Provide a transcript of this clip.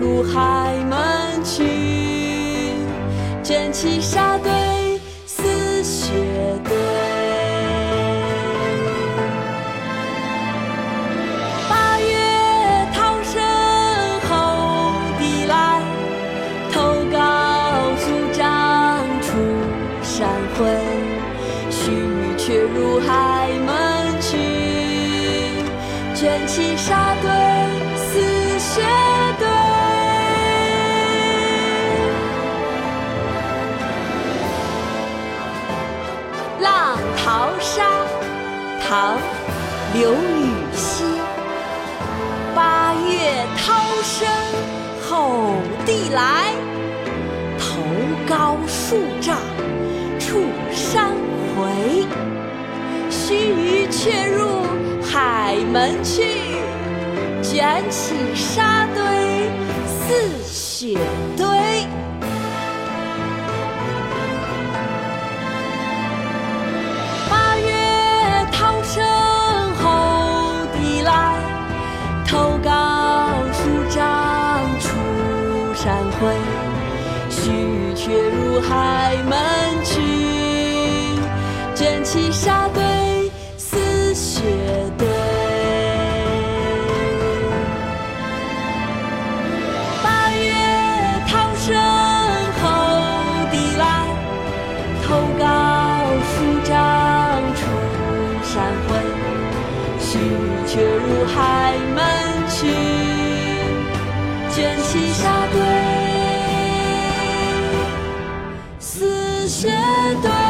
入海门去，卷起沙堆似雪堆。八月涛声吼地来，头高数丈出山回，须臾却入海门去，卷起沙堆唐·刘禹锡。八月涛声吼地来，头高数丈触山回。须臾却入海门去，卷起沙堆似雪堆。头高数丈出山回。须却入海门去，卷起沙堆似雪堆。八月涛声吼地来，头高云却如海门去卷起沙堆似雪堆